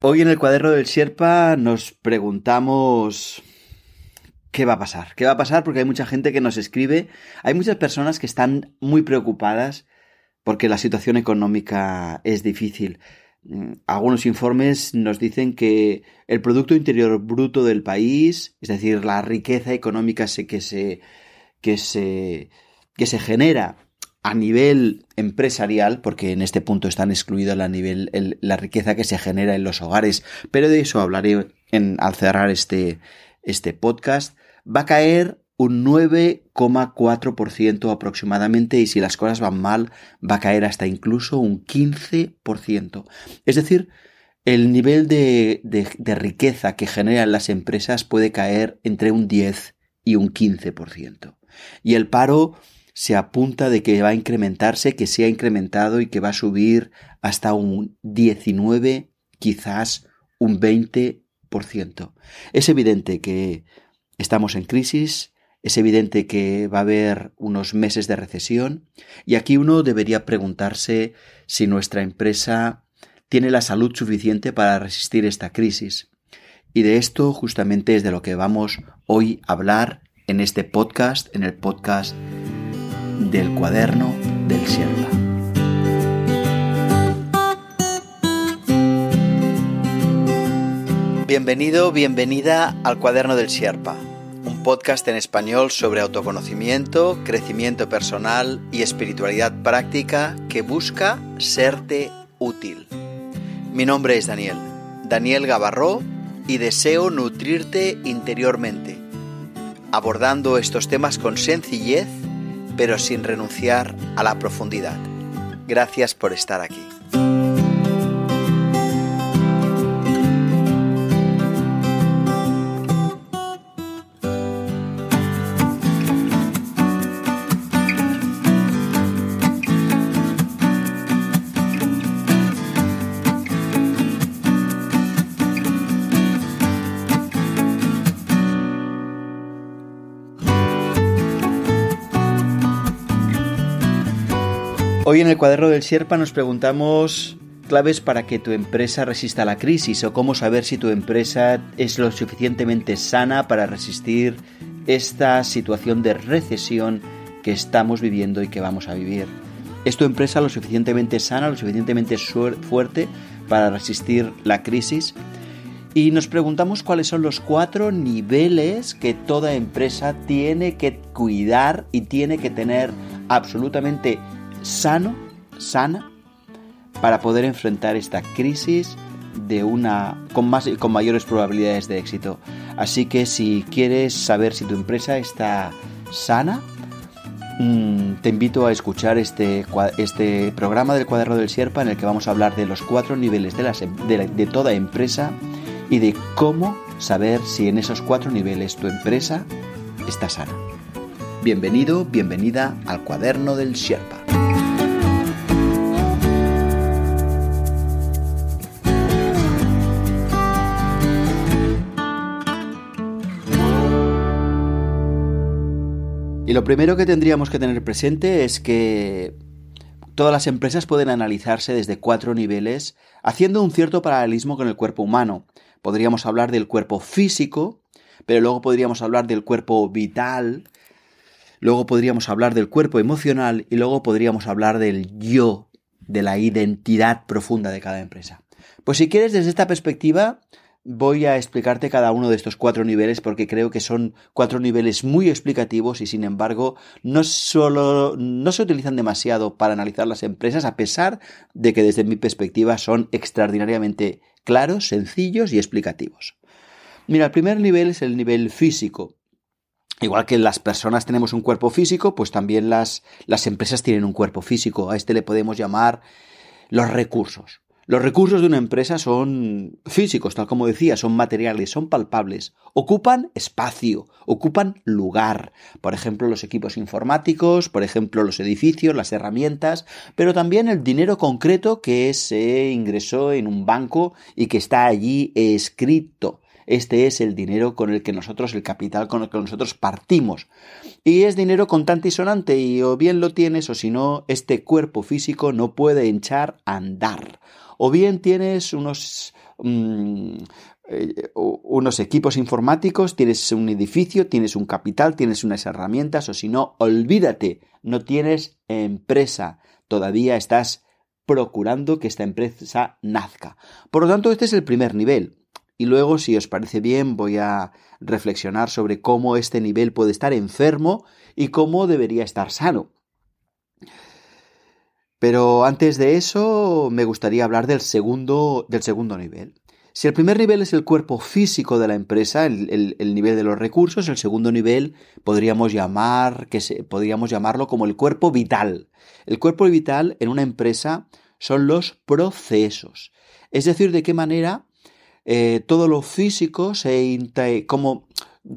Hoy en el cuaderno del Sherpa nos preguntamos qué va a pasar. ¿Qué va a pasar? Porque hay mucha gente que nos escribe, hay muchas personas que están muy preocupadas porque la situación económica es difícil. Mm, algunos informes nos dicen que el Producto Interior Bruto del país, es decir, la riqueza económica que se, que se, que se genera a nivel empresarial, porque en este punto están excluidas la, nivel, la riqueza que se genera en los hogares, pero de eso hablaré en, al cerrar este, este podcast, va a caer un 9,4% aproximadamente y si las cosas van mal va a caer hasta incluso un 15%. Es decir, el nivel de, de, riqueza que generan las empresas puede caer entre un 10 y un 15%. Y el paro se apunta de que va a incrementarse, que se ha incrementado y que va a subir hasta un 19, quizás un 20%. Es evidente que estamos en crisis, es evidente que va a haber unos meses de recesión y aquí uno debería preguntarse si nuestra empresa tiene la salud suficiente para resistir esta crisis. Y de esto justamente es de lo que vamos hoy a hablar en este podcast, en el podcast del cuaderno del Sierra. Bienvenido, bienvenida al cuaderno del Sierpa podcast en español sobre autoconocimiento, crecimiento personal y espiritualidad práctica que busca serte útil. Mi nombre es Daniel, Daniel Gavarró, y deseo nutrirte interiormente, abordando estos temas con sencillez, pero sin renunciar a la profundidad. Gracias por estar aquí. Hoy en el cuaderno del Sherpa nos preguntamos claves para que tu empresa resista la crisis o cómo saber si tu empresa es lo suficientemente sana para resistir esta situación de recesión que estamos viviendo y que vamos a vivir. ¿Es tu empresa lo suficientemente sana, lo suficientemente fuerte para resistir la crisis? Y nos preguntamos cuáles son los cuatro niveles que toda empresa tiene que cuidar y tiene que tener absolutamente sano, sana, para poder enfrentar esta crisis de una con más con mayores probabilidades de éxito. Así que si quieres saber si tu empresa está sana, mm, te invito a escuchar este, este programa del cuaderno del Sierpa en el que vamos a hablar de los cuatro niveles de, de, de toda empresa y de cómo saber si en esos cuatro niveles tu empresa está sana. Bienvenido, bienvenida al cuaderno del Sherpa. Y lo primero que tendríamos que tener presente es que todas las empresas pueden analizarse desde cuatro niveles, haciendo un cierto paralelismo con el cuerpo humano. Podríamos hablar del cuerpo físico, pero luego podríamos hablar del cuerpo vital, luego podríamos hablar del cuerpo emocional y luego podríamos hablar del yo, de la identidad profunda de cada empresa. Pues si quieres desde esta perspectiva, voy a explicarte cada uno de estos cuatro niveles porque creo que son cuatro niveles muy explicativos y sin embargo no solo no se utilizan demasiado para analizar las empresas a pesar de que desde mi perspectiva son extraordinariamente claros, sencillos y explicativos. Mira, el primer nivel es el nivel físico. Igual que las personas tenemos un cuerpo físico, pues también las, las empresas tienen un cuerpo físico. A este le podemos llamar los recursos. Los recursos de una empresa son físicos, tal como decía, son materiales, son palpables, ocupan espacio, ocupan lugar, por ejemplo los equipos informáticos, por ejemplo los edificios, las herramientas, pero también el dinero concreto que se ingresó en un banco y que está allí escrito. Este es el dinero con el que nosotros, el capital con el que nosotros partimos. Y es dinero contante y sonante, y o bien lo tienes, o si no, este cuerpo físico no puede a andar o bien tienes unos mm, eh, unos equipos informáticos, tienes un edificio, tienes un capital, tienes unas herramientas, o si no, olvídate, no tienes empresa, todavía estás procurando que esta empresa nazca. Por lo tanto, este es el primer nivel. Y luego, si os parece bien, voy a reflexionar sobre cómo este nivel puede estar enfermo y cómo debería estar sano. Pero antes de eso, me gustaría hablar del segundo, del segundo nivel. Si el primer nivel es el cuerpo físico de la empresa, el, nivel de los recursos, el segundo nivel podríamos llamar, que se, podríamos llamarlo como el cuerpo vital. El cuerpo vital en una empresa son los procesos. Es decir, de qué manera eh, todo lo físico, se como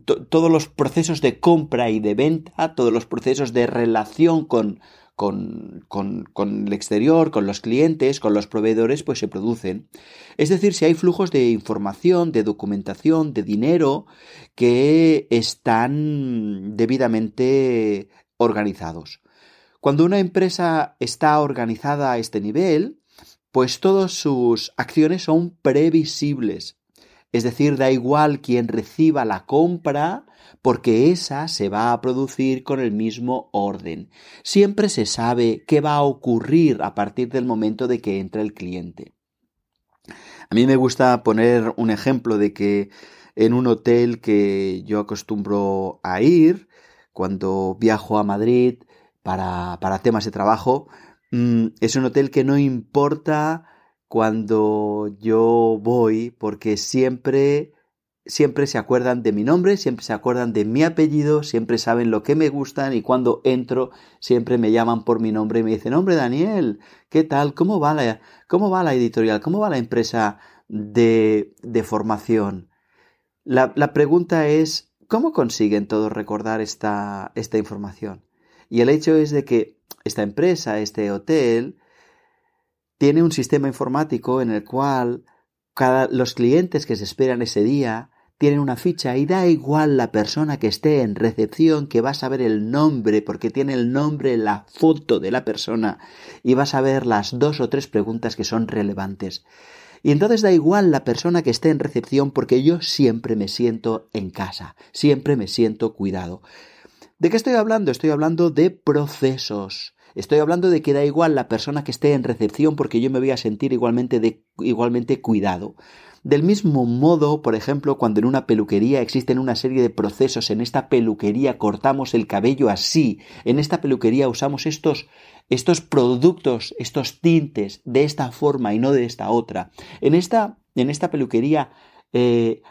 todos los procesos de compra y de venta, todos los procesos de relación con, con, con, el exterior, con los clientes, con los proveedores, pues se producen. Es decir, si hay flujos de información, de documentación, de dinero que están debidamente organizados. Cuando una empresa está organizada a este nivel, pues todas sus acciones son previsibles. Es decir, da igual quien reciba la compra, porque esa se va a producir con el mismo orden. Siempre se sabe qué va a ocurrir a partir del momento de que entra el cliente. A mí me gusta poner un ejemplo de que en un hotel que yo acostumbro a ir, cuando viajo a Madrid para, para temas de trabajo, Mm, es un hotel que no importa cuando yo voy porque siempre siempre se acuerdan de mi nombre, siempre se acuerdan de mi apellido, siempre saben lo que me gustan y cuando entro siempre me llaman por mi nombre y me dicen, hombre Daniel, ¿qué tal? ¿Cómo va la, cómo va la editorial? ¿Cómo va la empresa de, de formación? La, la, pregunta es, ¿cómo consiguen todos recordar esta, esta información? Y el hecho es de que esta empresa, este hotel, tiene un sistema informático en el cual cada, los clientes que se esperan ese día tienen una ficha y da igual la persona que esté en recepción que va a saber el nombre porque tiene el nombre, la foto de la persona y va a saber las dos o tres preguntas que son relevantes. Y entonces da igual la persona que esté en recepción porque yo siempre me siento en casa, siempre me siento cuidado. ¿De qué estoy hablando? Estoy hablando de procesos. Estoy hablando de que da igual la persona que esté en recepción porque yo me voy a sentir igualmente, igualmente cuidado. Del mismo modo, por ejemplo, cuando en una peluquería existen una serie de procesos, en esta peluquería cortamos el cabello así, en esta peluquería usamos estos, estos productos, estos tintes de esta forma y no de esta otra. En esta, en esta peluquería eh,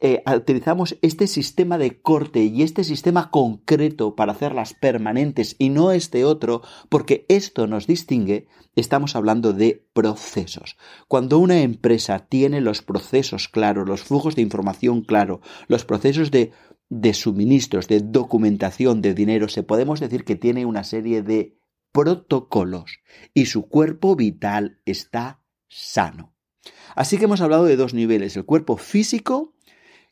eh, utilizamos este sistema de corte y este sistema concreto para hacerlas permanentes y no este otro, porque esto nos distingue, estamos hablando de procesos. Cuando una empresa tiene los procesos claros, los flujos de información claros, los procesos de, de suministros, de documentación, de dinero, se podemos decir que tiene una serie de protocolos y su cuerpo vital está sano. Así que hemos hablado de dos niveles, el cuerpo físico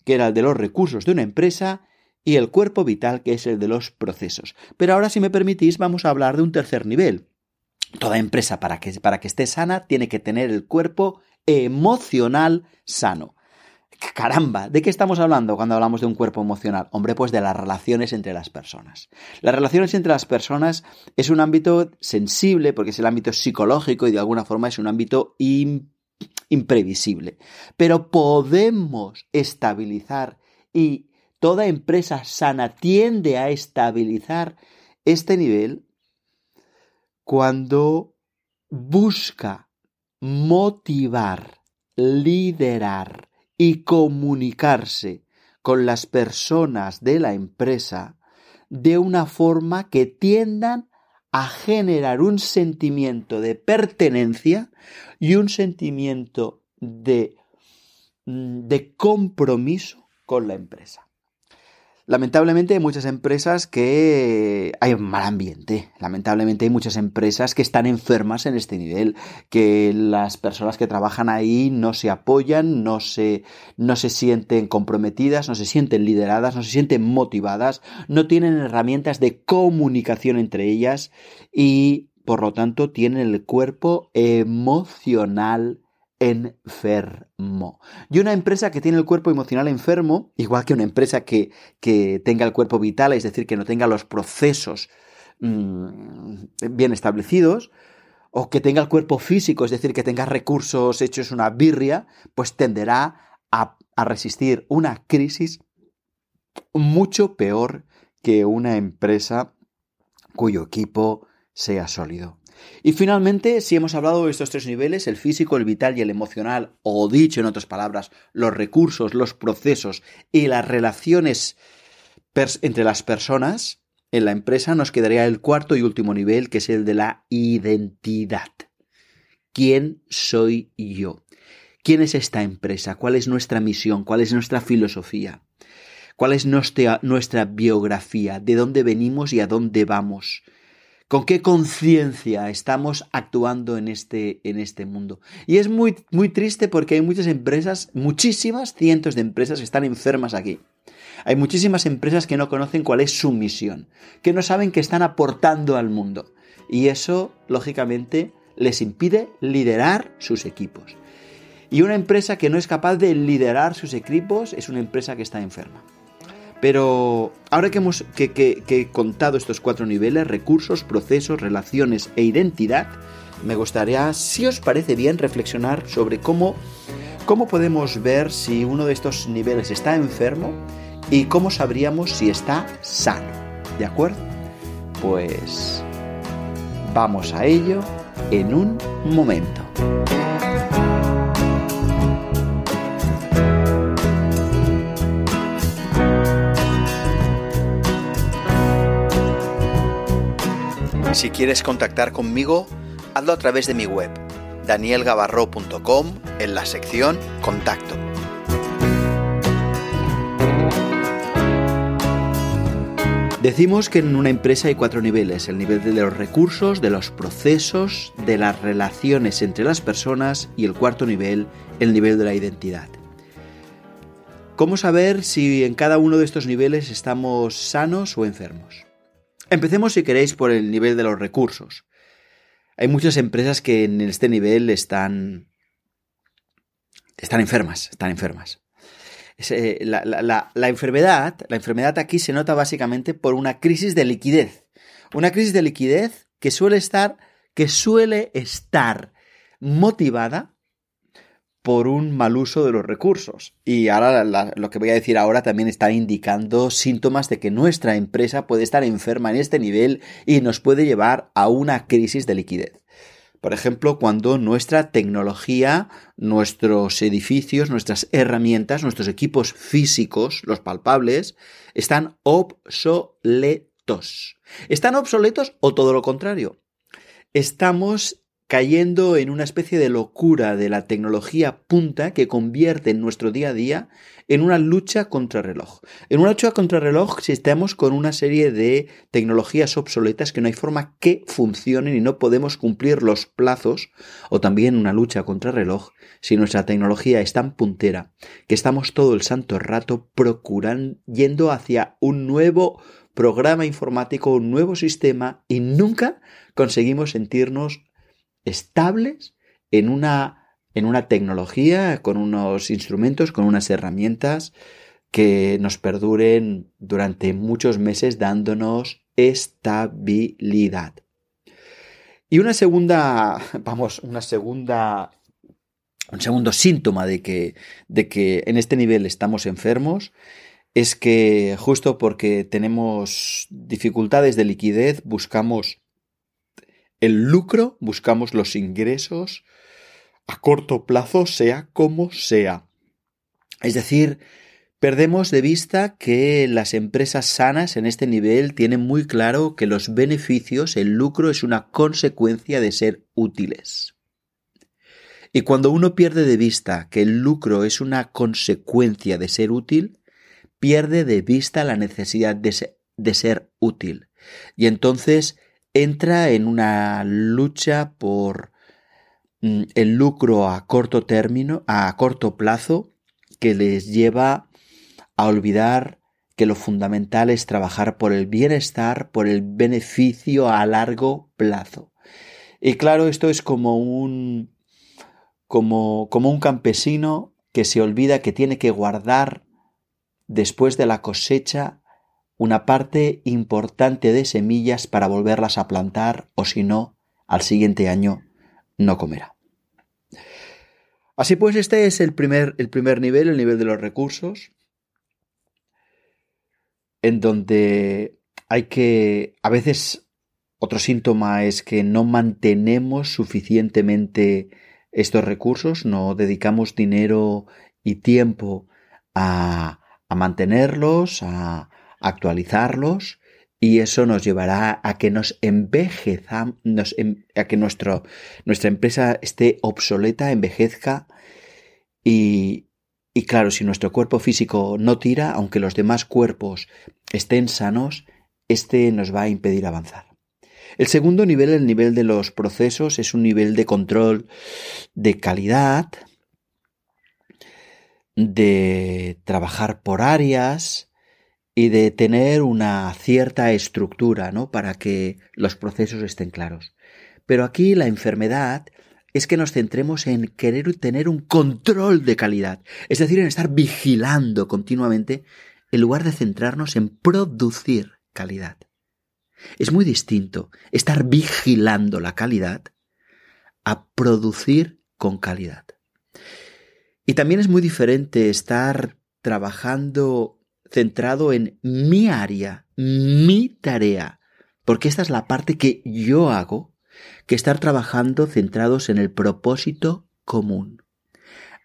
que era el de los recursos de una empresa, y el cuerpo vital, que es el de los procesos. Pero ahora, si me permitís, vamos a hablar de un tercer nivel. Toda empresa, para que, para que esté sana, tiene que tener el cuerpo emocional sano. Caramba, ¿de qué estamos hablando cuando hablamos de un cuerpo emocional? Hombre, pues de las relaciones entre las personas. Las relaciones entre las personas es un ámbito sensible porque es el ámbito psicológico y de alguna forma es un ámbito importante imprevisible. Pero podemos estabilizar y toda empresa sana tiende a estabilizar este nivel cuando busca motivar, liderar y comunicarse con las personas de la empresa de una forma que tiendan a generar un sentimiento de pertenencia y un sentimiento de, mm, de compromiso con la empresa. Lamentablemente hay muchas empresas que hay un mal ambiente. Lamentablemente hay muchas empresas que están enfermas en este nivel, que las personas que trabajan ahí no se apoyan, no se, no se sienten comprometidas, no se sienten lideradas, no se sienten motivadas, no tienen herramientas de comunicación entre ellas y por lo tanto tienen el cuerpo emocional enfermo. Y una empresa que tiene el cuerpo emocional enfermo, igual que una empresa que, que tenga el cuerpo vital, es decir, que no tenga los procesos mmm, bien establecidos, o que tenga el cuerpo físico, es decir, que tenga recursos hechos una birria, pues tenderá a, a resistir una crisis mucho peor que una empresa cuyo equipo sea sólido. Y finalmente, si hemos hablado de estos tres niveles, el físico, el vital y el emocional, o dicho en otras palabras, los recursos, los procesos y las relaciones entre las personas, en la empresa nos quedaría el cuarto y último nivel, que es el de la identidad. ¿Quién soy yo? ¿Quién es esta empresa? ¿Cuál es nuestra misión? ¿Cuál es nuestra filosofía? ¿Cuál es nuestra, biografía? ¿De dónde venimos y a dónde vamos? Con qué conciencia estamos actuando en este, en este mundo. Y es muy, muy triste porque hay muchas empresas, muchísimas, cientos de empresas que están enfermas aquí. Hay muchísimas empresas que no conocen cuál es su misión, que no saben que están aportando al mundo. Y eso, lógicamente, les impide liderar sus equipos. Y una empresa que no es capaz de liderar sus equipos es una empresa que está enferma. Pero ahora que hemos que, he contado estos cuatro niveles, recursos, procesos, relaciones e identidad, me gustaría, si os parece bien, reflexionar sobre cómo, cómo podemos ver si uno de estos niveles está enfermo y cómo sabríamos si está sano. ¿De acuerdo? Pues vamos a ello en un momento. Si quieres contactar conmigo, hazlo a través de mi web, danielgavarro.com, en la sección Contacto. Decimos que en una empresa hay cuatro niveles, el nivel de los recursos, de los procesos, de las relaciones entre las personas y el cuarto nivel, el nivel de la identidad. ¿Cómo saber si en cada uno de estos niveles estamos sanos o enfermos? Empecemos, si queréis, por el nivel de los recursos. Hay muchas empresas que en este nivel están. están enfermas, están enfermas. Eh, la, enfermedad, la enfermedad aquí se nota básicamente por una crisis de liquidez. Una crisis de liquidez que suele estar, que suele estar motivada por un mal uso de los recursos. Y ahora lo que voy a decir ahora también está indicando síntomas de que nuestra empresa puede estar enferma en este nivel y nos puede llevar a una crisis de liquidez. Por ejemplo, cuando nuestra tecnología, nuestros edificios, nuestras herramientas, nuestros equipos físicos, los palpables, están obsoletos. ¿Están obsoletos o todo lo contrario? Estamos cayendo en una especie de locura de la tecnología punta que convierte en nuestro día a día en una lucha contra reloj. En una lucha contra reloj si estamos con una serie de tecnologías obsoletas que no hay forma que funcionen y no podemos cumplir los plazos, o también una lucha contra reloj si nuestra tecnología es tan puntera que estamos todo el santo rato procurando yendo hacia un nuevo programa informático, un nuevo sistema y nunca conseguimos sentirnos estables en una, en una tecnología, con unos instrumentos, con unas herramientas que nos perduren durante muchos meses dándonos estabilidad. Y una segunda, vamos, una segunda, un segundo síntoma de que, de que en este nivel estamos enfermos es que justo porque tenemos dificultades de liquidez buscamos el lucro, buscamos los ingresos a corto plazo, sea como sea. Es decir, perdemos de vista que las empresas sanas en este nivel tienen muy claro que los beneficios, el lucro es una consecuencia de ser útiles. Y cuando uno pierde de vista que el lucro es una consecuencia de ser útil, pierde de vista la necesidad de de ser útil. Y entonces entra en una lucha por mm, el lucro a corto término, a corto plazo, que les lleva a olvidar que lo fundamental es trabajar por el bienestar, por el beneficio a largo plazo. Y claro, esto es como un como, como un campesino que se olvida que tiene que guardar después de la cosecha una parte importante de semillas para volverlas a plantar o si no, al siguiente año no comerá. Así pues, este es el primer, el primer nivel, el nivel de los recursos, en donde hay que, a veces, otro síntoma es que no mantenemos suficientemente estos recursos, no dedicamos dinero y tiempo a, a mantenerlos, a, actualizarlos y eso nos llevará a que nos envejezamos, em, a que nuestro, nuestra empresa esté obsoleta, envejezca y, y claro, si nuestro cuerpo físico no tira, aunque los demás cuerpos estén sanos, este nos va a impedir avanzar. El segundo nivel, el nivel de los procesos, es un nivel de control de calidad, de trabajar por áreas, y de tener una cierta estructura, ¿no? Para que los procesos estén claros. Pero aquí la enfermedad es que nos centremos en querer tener un control de calidad, es decir, en estar vigilando continuamente en lugar de centrarnos en producir calidad. Es muy distinto estar vigilando la calidad a producir con calidad. Y también es muy diferente estar trabajando centrado en mi área, mi tarea, porque esta es la parte que yo hago, que estar trabajando centrados en el propósito común.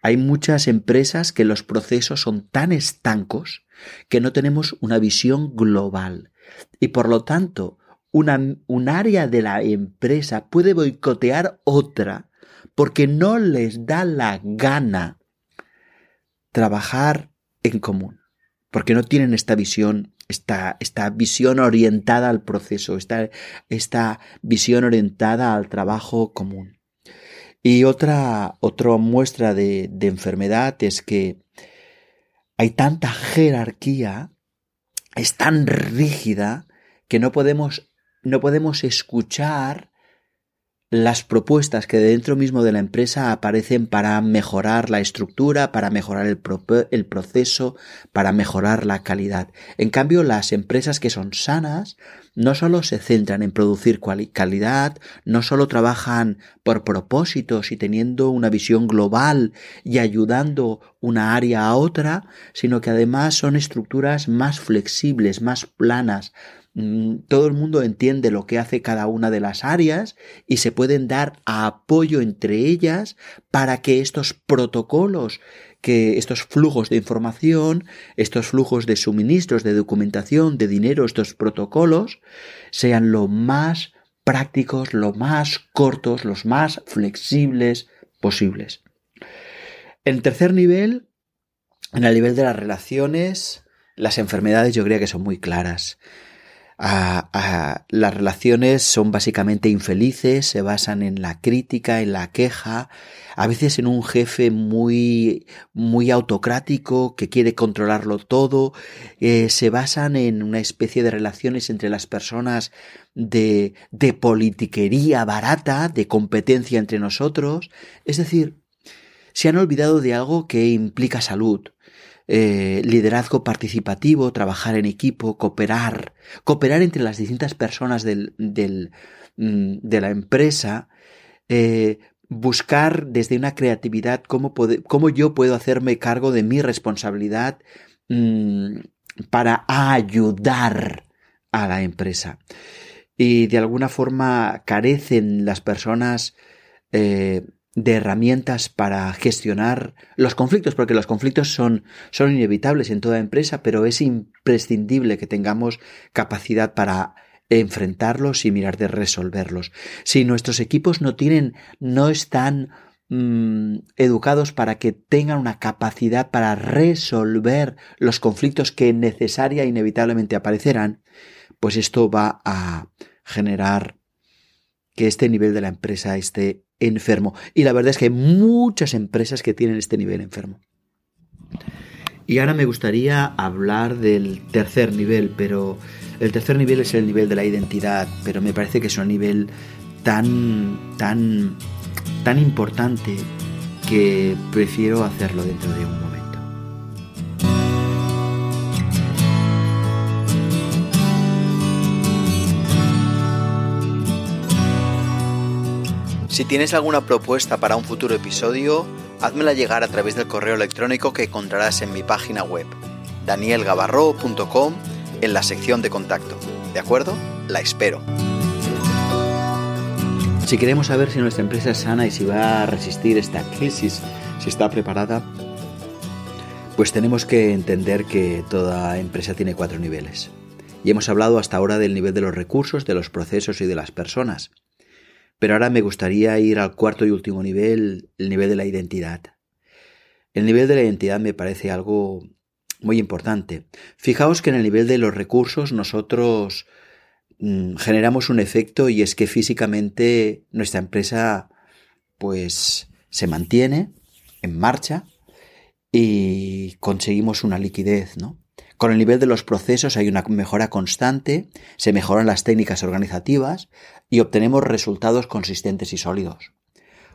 Hay muchas empresas que los procesos son tan estancos que no tenemos una visión global y por lo tanto un área de la empresa puede boicotear otra porque no les da la gana trabajar en común porque no tienen esta visión, esta, esta visión orientada al proceso, esta, esta visión orientada al trabajo común. Y otra, otra muestra de, de enfermedad es que hay tanta jerarquía, es tan rígida, que no podemos, no podemos escuchar las propuestas que dentro mismo de la empresa aparecen para mejorar la estructura, para mejorar el, el, proceso, para mejorar la calidad. En cambio, las empresas que son sanas no solo se centran en producir calidad, no solo trabajan por propósitos y teniendo una visión global y ayudando una área a otra, sino que además son estructuras más flexibles, más planas, todo el mundo entiende lo que hace cada una de las áreas y se pueden dar apoyo entre ellas para que estos protocolos, que estos flujos de información, estos flujos de suministros, de documentación, de dinero, estos protocolos, sean lo más prácticos, lo más cortos, los más flexibles posibles. En tercer nivel, en el nivel de las relaciones, las enfermedades yo creo que son muy claras las relaciones son básicamente infelices, se basan en la crítica, en la queja, a veces en un jefe muy, muy autocrático que quiere controlarlo todo, eh, se basan en una especie de relaciones entre las personas de, de politiquería barata, de competencia entre nosotros, es decir, se han olvidado de algo que implica salud, eh, liderazgo participativo, trabajar en equipo, cooperar, cooperar entre las distintas personas del, del, mm, de la empresa, eh, buscar desde una creatividad cómo, cómo, yo puedo hacerme cargo de mi responsabilidad mm, para ayudar a la empresa. Y de alguna forma carecen las personas eh, de herramientas para gestionar los conflictos, porque los conflictos son, son inevitables en toda empresa, pero es imprescindible que tengamos capacidad para enfrentarlos y mirar de resolverlos. Si nuestros equipos no tienen, no están mm, educados para que tengan una capacidad para resolver los conflictos que necesaria e inevitablemente aparecerán, pues esto va a generar que este nivel de la empresa esté enfermo. Y la verdad es que hay muchas empresas que tienen este nivel enfermo. Y ahora me gustaría hablar del tercer nivel, pero el tercer nivel es el nivel de la identidad, pero me parece que es un nivel tan, tan, tan importante que prefiero hacerlo dentro de un. Si tienes alguna propuesta para un futuro episodio, házmela llegar a través del correo electrónico que encontrarás en mi página web, danielgavarro.com, en la sección de contacto. ¿De acuerdo? La espero. Si queremos saber si nuestra empresa es sana y si va a resistir esta crisis, si está preparada, pues tenemos que entender que toda empresa tiene cuatro niveles. Y hemos hablado hasta ahora del nivel de los recursos, de los procesos y de las personas. Pero ahora me gustaría ir al cuarto y último nivel, el nivel de la identidad. El nivel de la identidad me parece algo muy importante. Fijaos que en el nivel de los recursos nosotros mm, generamos un efecto y es que físicamente nuestra empresa pues se mantiene en marcha y conseguimos una liquidez, ¿no? Con el nivel de los procesos hay una mejora constante, se mejoran las técnicas organizativas y obtenemos resultados consistentes y sólidos.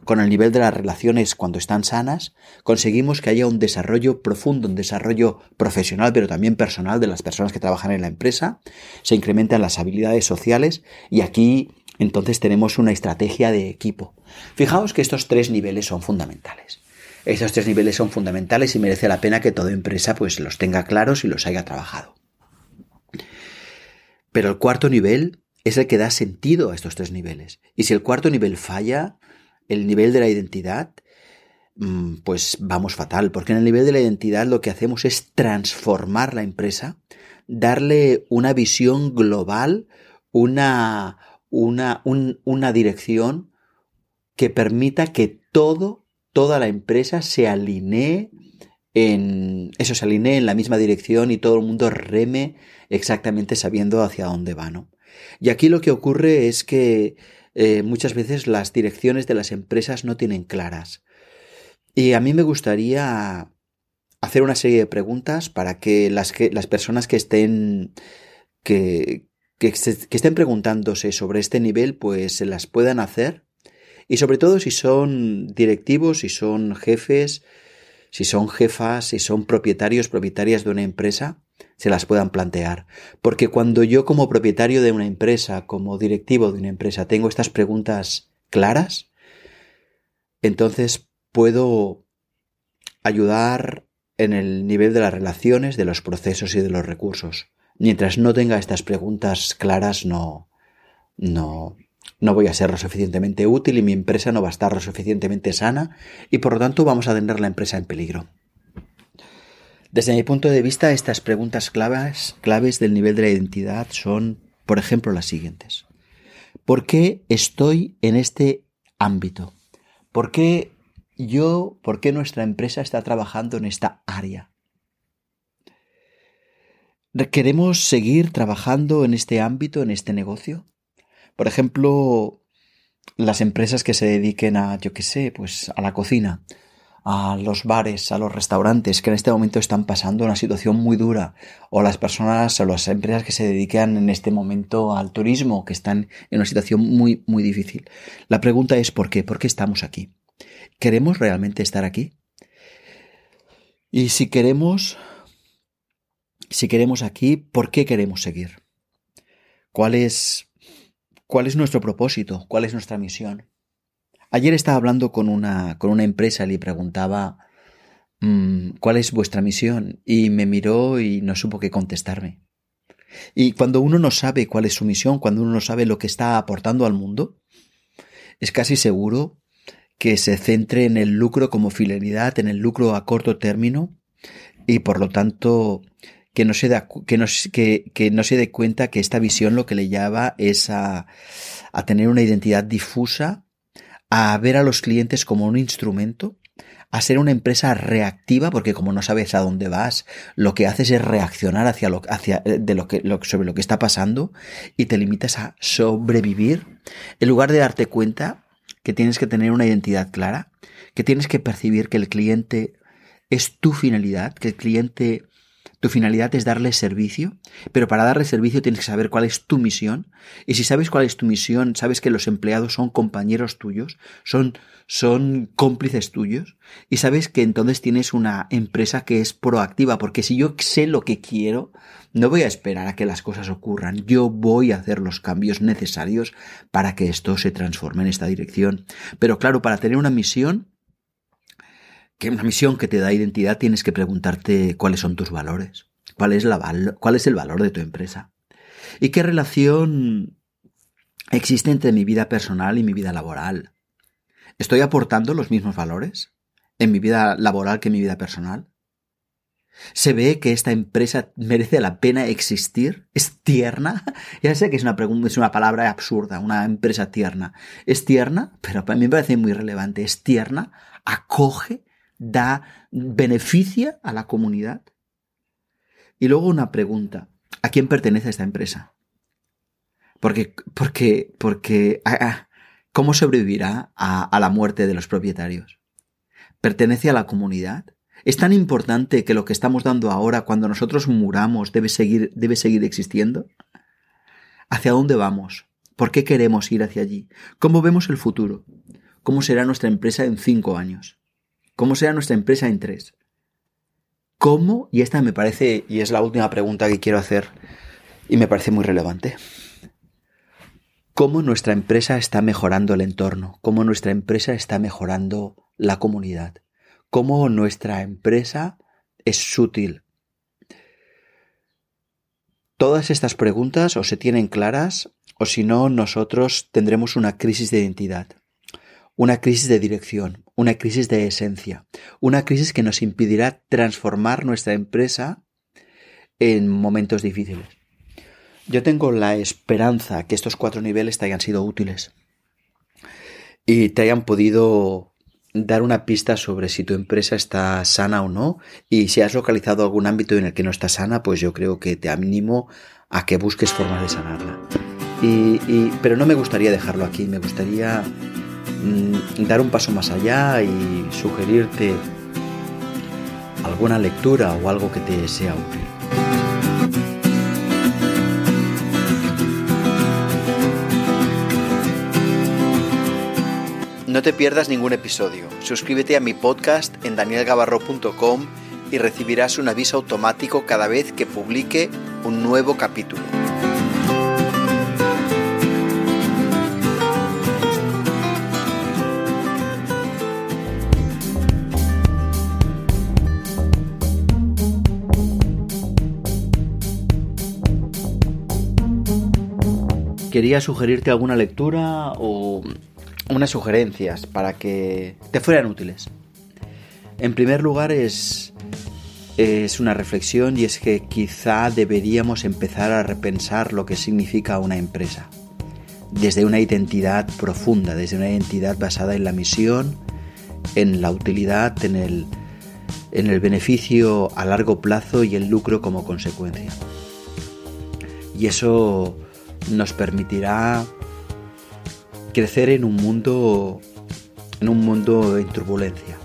Con el nivel de las relaciones cuando están sanas, conseguimos que haya un desarrollo profundo, un desarrollo profesional, pero también personal de las personas que trabajan en la empresa, se incrementan las habilidades sociales y aquí entonces tenemos una estrategia de equipo. Fijaos que estos tres niveles son fundamentales. Estos tres niveles son fundamentales y merece la pena que toda empresa pues los tenga claros y los haya trabajado. Pero el cuarto nivel es el que da sentido a estos tres niveles. Y si el cuarto nivel falla, el nivel de la identidad, mm, pues vamos fatal, porque en el nivel de la identidad lo que hacemos es transformar la empresa, darle una visión global, una, una, una dirección que permita que todo toda la empresa se alinee en eso se alinee en la misma dirección y todo el mundo reme exactamente sabiendo hacia dónde va, ¿no? Y aquí lo que ocurre es que eh, muchas veces las direcciones de las empresas no tienen claras. Y a mí me gustaría hacer una serie de preguntas para que las, que, las personas que estén que, que, que estén preguntándose sobre este nivel pues se las puedan hacer y sobre todo si son directivos, si son jefes, si son jefas, si son propietarios, propietarias de una empresa, se las puedan plantear. Porque cuando yo como propietario de una empresa, como directivo de una empresa, tengo estas preguntas claras, entonces puedo ayudar en el nivel de las relaciones, de los procesos y de los recursos. Mientras no tenga estas preguntas claras, no, no, no voy a ser lo suficientemente útil y mi empresa no va a estar lo suficientemente sana y por lo tanto vamos a tener la empresa en peligro. Desde mi punto de vista, estas preguntas claves, claves del nivel de la identidad son, por ejemplo, las siguientes. ¿Por qué estoy en este ámbito? ¿Por qué yo, por qué nuestra empresa está trabajando en esta área? ¿Queremos seguir trabajando en este ámbito, en este negocio? Por ejemplo, las empresas que se dediquen a, yo qué sé, pues a la cocina, a los bares, a los restaurantes que en este momento están pasando una situación muy dura, o las personas o las empresas que se dedican en este momento al turismo, que están en una situación muy, muy difícil. La pregunta es ¿por qué? ¿Por qué estamos aquí? ¿Queremos realmente estar aquí? Y si queremos, si queremos aquí, ¿por qué queremos seguir? ¿Cuál es ¿Cuál es nuestro propósito? ¿Cuál es nuestra misión? Ayer estaba hablando con una, con una empresa y le preguntaba mm, ¿cuál es vuestra misión? Y me miró y no supo qué contestarme. Y cuando uno no sabe cuál es su misión, cuando uno no sabe lo que está aportando al mundo, es casi seguro que se centre en el lucro como fidelidad, en el lucro a corto término, y por lo tanto que no se da, que no, que, que no se dé cuenta que esta visión lo que le lleva es a, a tener una identidad difusa, a ver a los clientes como un instrumento, a ser una empresa reactiva, porque como no sabes a dónde vas, lo que haces es reaccionar hacia lo, hacia, de lo que, sobre lo que está pasando y te limitas a sobrevivir, en lugar de darte cuenta que tienes que tener una identidad clara, que tienes que percibir que el cliente es tu finalidad, que el cliente Tu finalidad es darle servicio, pero para darle servicio tienes que saber cuál es tu misión. Y si sabes cuál es tu misión, sabes que los empleados son compañeros tuyos, son, son cómplices tuyos, y sabes que entonces tienes una empresa que es proactiva, porque si yo sé lo que quiero, no voy a esperar a que las cosas ocurran, yo voy a hacer los cambios necesarios para que esto se transforme en esta dirección. Pero claro, para tener una misión, que una misión que te da identidad, tienes que preguntarte cuáles son tus valores, cuál es, la cuál es el valor de tu empresa y qué relación existe entre mi vida personal y mi vida laboral. ¿Estoy aportando los mismos valores en mi vida laboral que en mi vida personal? ¿Se ve que esta empresa merece la pena existir? ¿Es tierna? Ya sé que es una, pregunta, es una palabra absurda, una empresa tierna. ¿Es tierna? Pero para mí me parece muy relevante. ¿Es tierna? ¿Acoge? Da, beneficia a la comunidad. Y luego una pregunta, ¿a quién pertenece esta empresa? Porque, porque, porque, ¿cómo sobrevivirá a, a la muerte de los propietarios? ¿Pertenece a la comunidad? ¿Es tan importante que lo que estamos dando ahora, cuando nosotros muramos, debe seguir, debe seguir existiendo? ¿Hacia dónde vamos? ¿Por qué queremos ir hacia allí? ¿Cómo vemos el futuro? ¿Cómo será nuestra empresa en cinco años? ¿Cómo será nuestra empresa en tres? ¿Cómo? Y esta me parece, y es la última pregunta que quiero hacer, y me parece muy relevante. ¿Cómo nuestra empresa está mejorando el entorno? ¿Cómo nuestra empresa está mejorando la comunidad? ¿Cómo nuestra empresa es sutil? Todas estas preguntas o se tienen claras o si no nosotros tendremos una crisis de identidad una crisis de dirección, una crisis de esencia, una crisis que nos impedirá transformar nuestra empresa en momentos difíciles. Yo tengo la esperanza que estos cuatro niveles te hayan sido útiles y te hayan podido dar una pista sobre si tu empresa está sana o no y si has localizado algún ámbito en el que no está sana, pues yo creo que te animo a que busques formas de sanarla. pero no me gustaría dejarlo aquí, me gustaría dar un paso más allá y sugerirte alguna lectura o algo que te sea útil. No te pierdas ningún episodio. Suscríbete a mi podcast en danielgabarro.com y recibirás un aviso automático cada vez que publique un nuevo capítulo. Quería sugerirte alguna lectura o unas sugerencias para que te fueran útiles. En primer lugar es, es una reflexión y es que quizá deberíamos empezar a repensar lo que significa una empresa. Desde una identidad profunda, desde una identidad basada en la misión, en la utilidad, en el, en el beneficio a largo plazo y el lucro como consecuencia. Y eso nos permitirá crecer en un mundo en un mundo en turbulencia.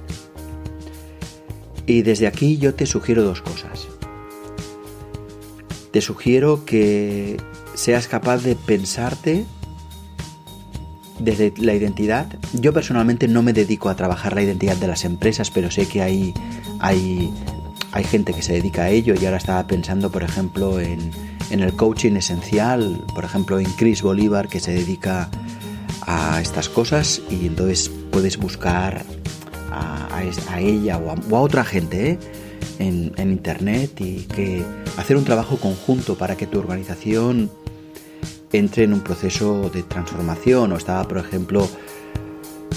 Y desde aquí yo te sugiero dos cosas. Te sugiero que seas capaz de pensarte desde la identidad. Yo personalmente no me dedico a trabajar la identidad de las empresas, pero sé que hay, hay, hay gente que se dedica a ello y ahora estaba pensando, por ejemplo, en, en el coaching esencial, por ejemplo en Chris Bolívar que se dedica a estas cosas y entonces puedes buscar a, ella o a, otra gente ¿eh? en, internet y que hacer un trabajo conjunto para que tu organización entre en un proceso de transformación o estaba por ejemplo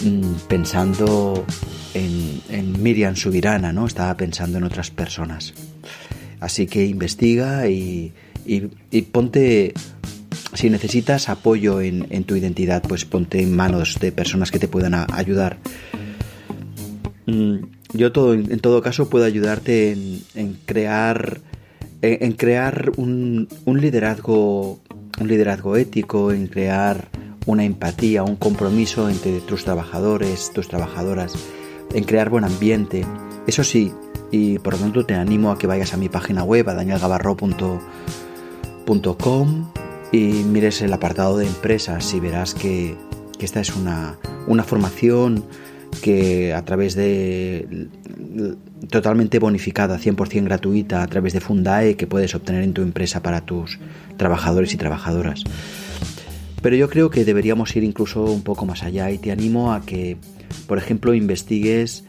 mm, pensando en, en Miriam Subirana, ¿no? Estaba pensando en otras personas. Así que investiga y, y, ponte, si necesitas apoyo en, tu identidad, pues ponte en manos de personas que te puedan ayudar. Mm, yo todo, en todo caso puedo ayudarte en, crear, en, crear un, liderazgo, un liderazgo ético, en crear una empatía, un compromiso entre tus trabajadores, tus trabajadoras, en crear buen ambiente. Eso sí, y por lo tanto te animo a que vayas a mi página web, a danielgavarro.com y mires el apartado de empresas y verás que, esta es una, una formación que a través de totalmente bonificada, 100% gratuita, a través de Fundae que puedes obtener en tu empresa para tus trabajadores y trabajadoras. Pero yo creo que deberíamos ir incluso un poco más allá y te animo a que, por ejemplo, investigues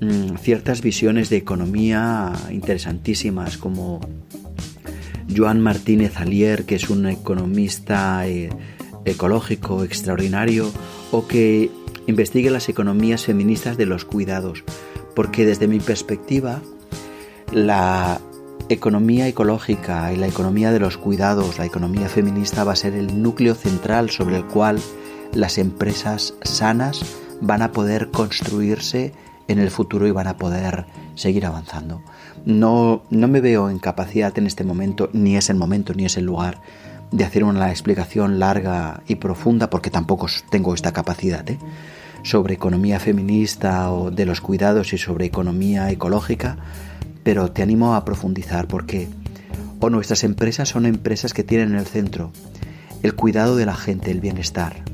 mm, ciertas visiones de economía interesantísimas como Joan Martínez Alier, que es un economista eh, ecológico extraordinario, o que investigue las economías feministas de los cuidados, porque desde mi perspectiva la economía ecológica y la economía de los cuidados, la economía feminista va a ser el núcleo central sobre el cual las empresas sanas van a poder construirse en el futuro y van a poder seguir avanzando. No, no me veo en capacidad en este momento, ni es el momento, ni es el lugar de hacer una explicación larga y profunda, porque tampoco tengo esta capacidad, ¿eh? sobre economía feminista o de los cuidados y sobre economía ecológica, pero te animo a profundizar porque o nuestras empresas son empresas que tienen en el centro el cuidado de la gente, el bienestar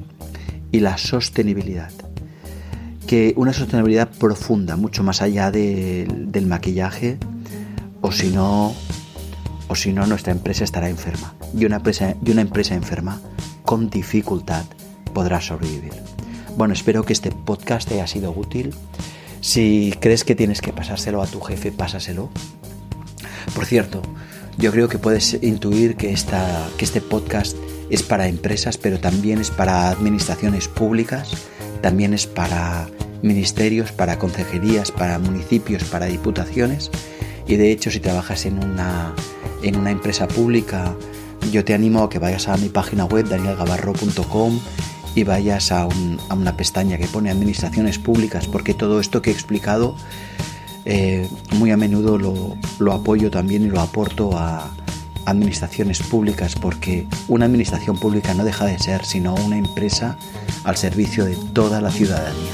y la sostenibilidad. Que una sostenibilidad profunda, mucho más allá del maquillaje, o si no, o nuestra empresa estará enferma. Y una empresa, y una empresa enferma, con dificultad, podrá sobrevivir. Bueno, espero que este podcast haya sido útil. Si crees que tienes que pasárselo a tu jefe, pásaselo. Por cierto, yo creo que puedes intuir que, esta, que este podcast es para empresas, pero también es para administraciones públicas, también es para ministerios, para consejerías, para municipios, para diputaciones. Y de hecho, si trabajas en una, en una empresa pública, yo te animo a que vayas a mi página web, danielgavarro.com, y vayas a, una pestaña que pone Administraciones Públicas, porque todo esto que he explicado eh, muy a menudo lo, apoyo también y lo aporto a administraciones públicas, porque una administración pública no deja de ser sino una empresa al servicio de toda la ciudadanía.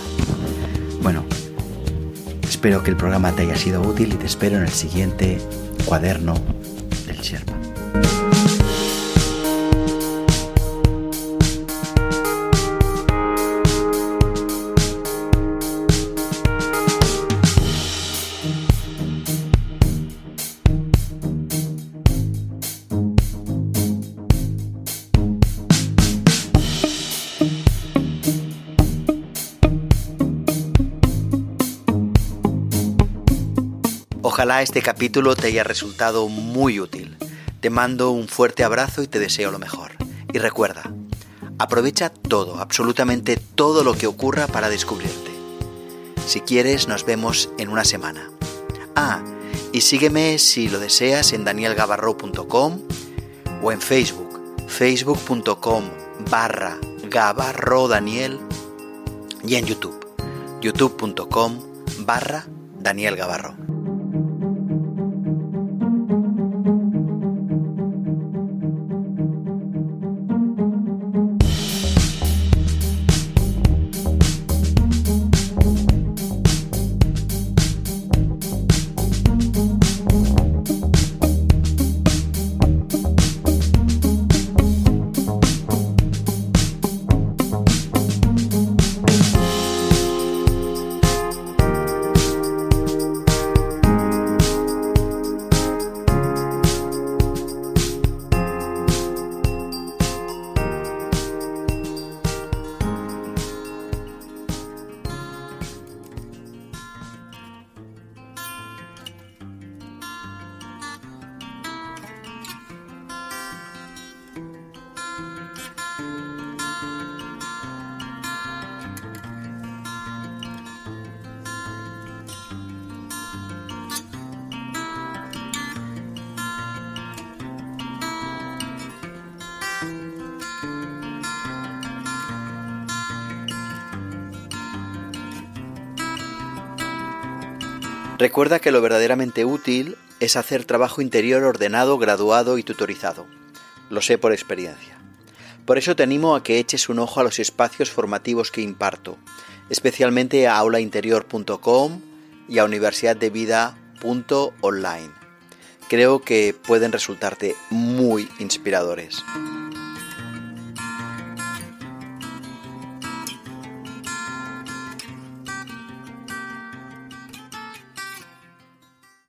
Bueno, espero que el programa te haya sido útil y te espero en el siguiente cuaderno del Sherpa. Este capítulo te haya resultado muy útil. Te mando un fuerte abrazo y te deseo lo mejor. Y recuerda, aprovecha todo, absolutamente todo lo que ocurra para descubrirte. Si quieres, nos vemos en una semana. Ah, y sígueme si lo deseas en danielgavarro.com o en Facebook, facebook.com barra gavarrodaniel y en YouTube, youtube.com barra Daniel Gavarro. Recuerda que lo verdaderamente útil es hacer trabajo interior ordenado, graduado y tutorizado. Lo sé por experiencia. Por eso te animo a que eches un ojo a los espacios formativos que imparto, especialmente a aulainterior.com y a universidaddevida.com Creo que pueden resultarte muy inspiradores.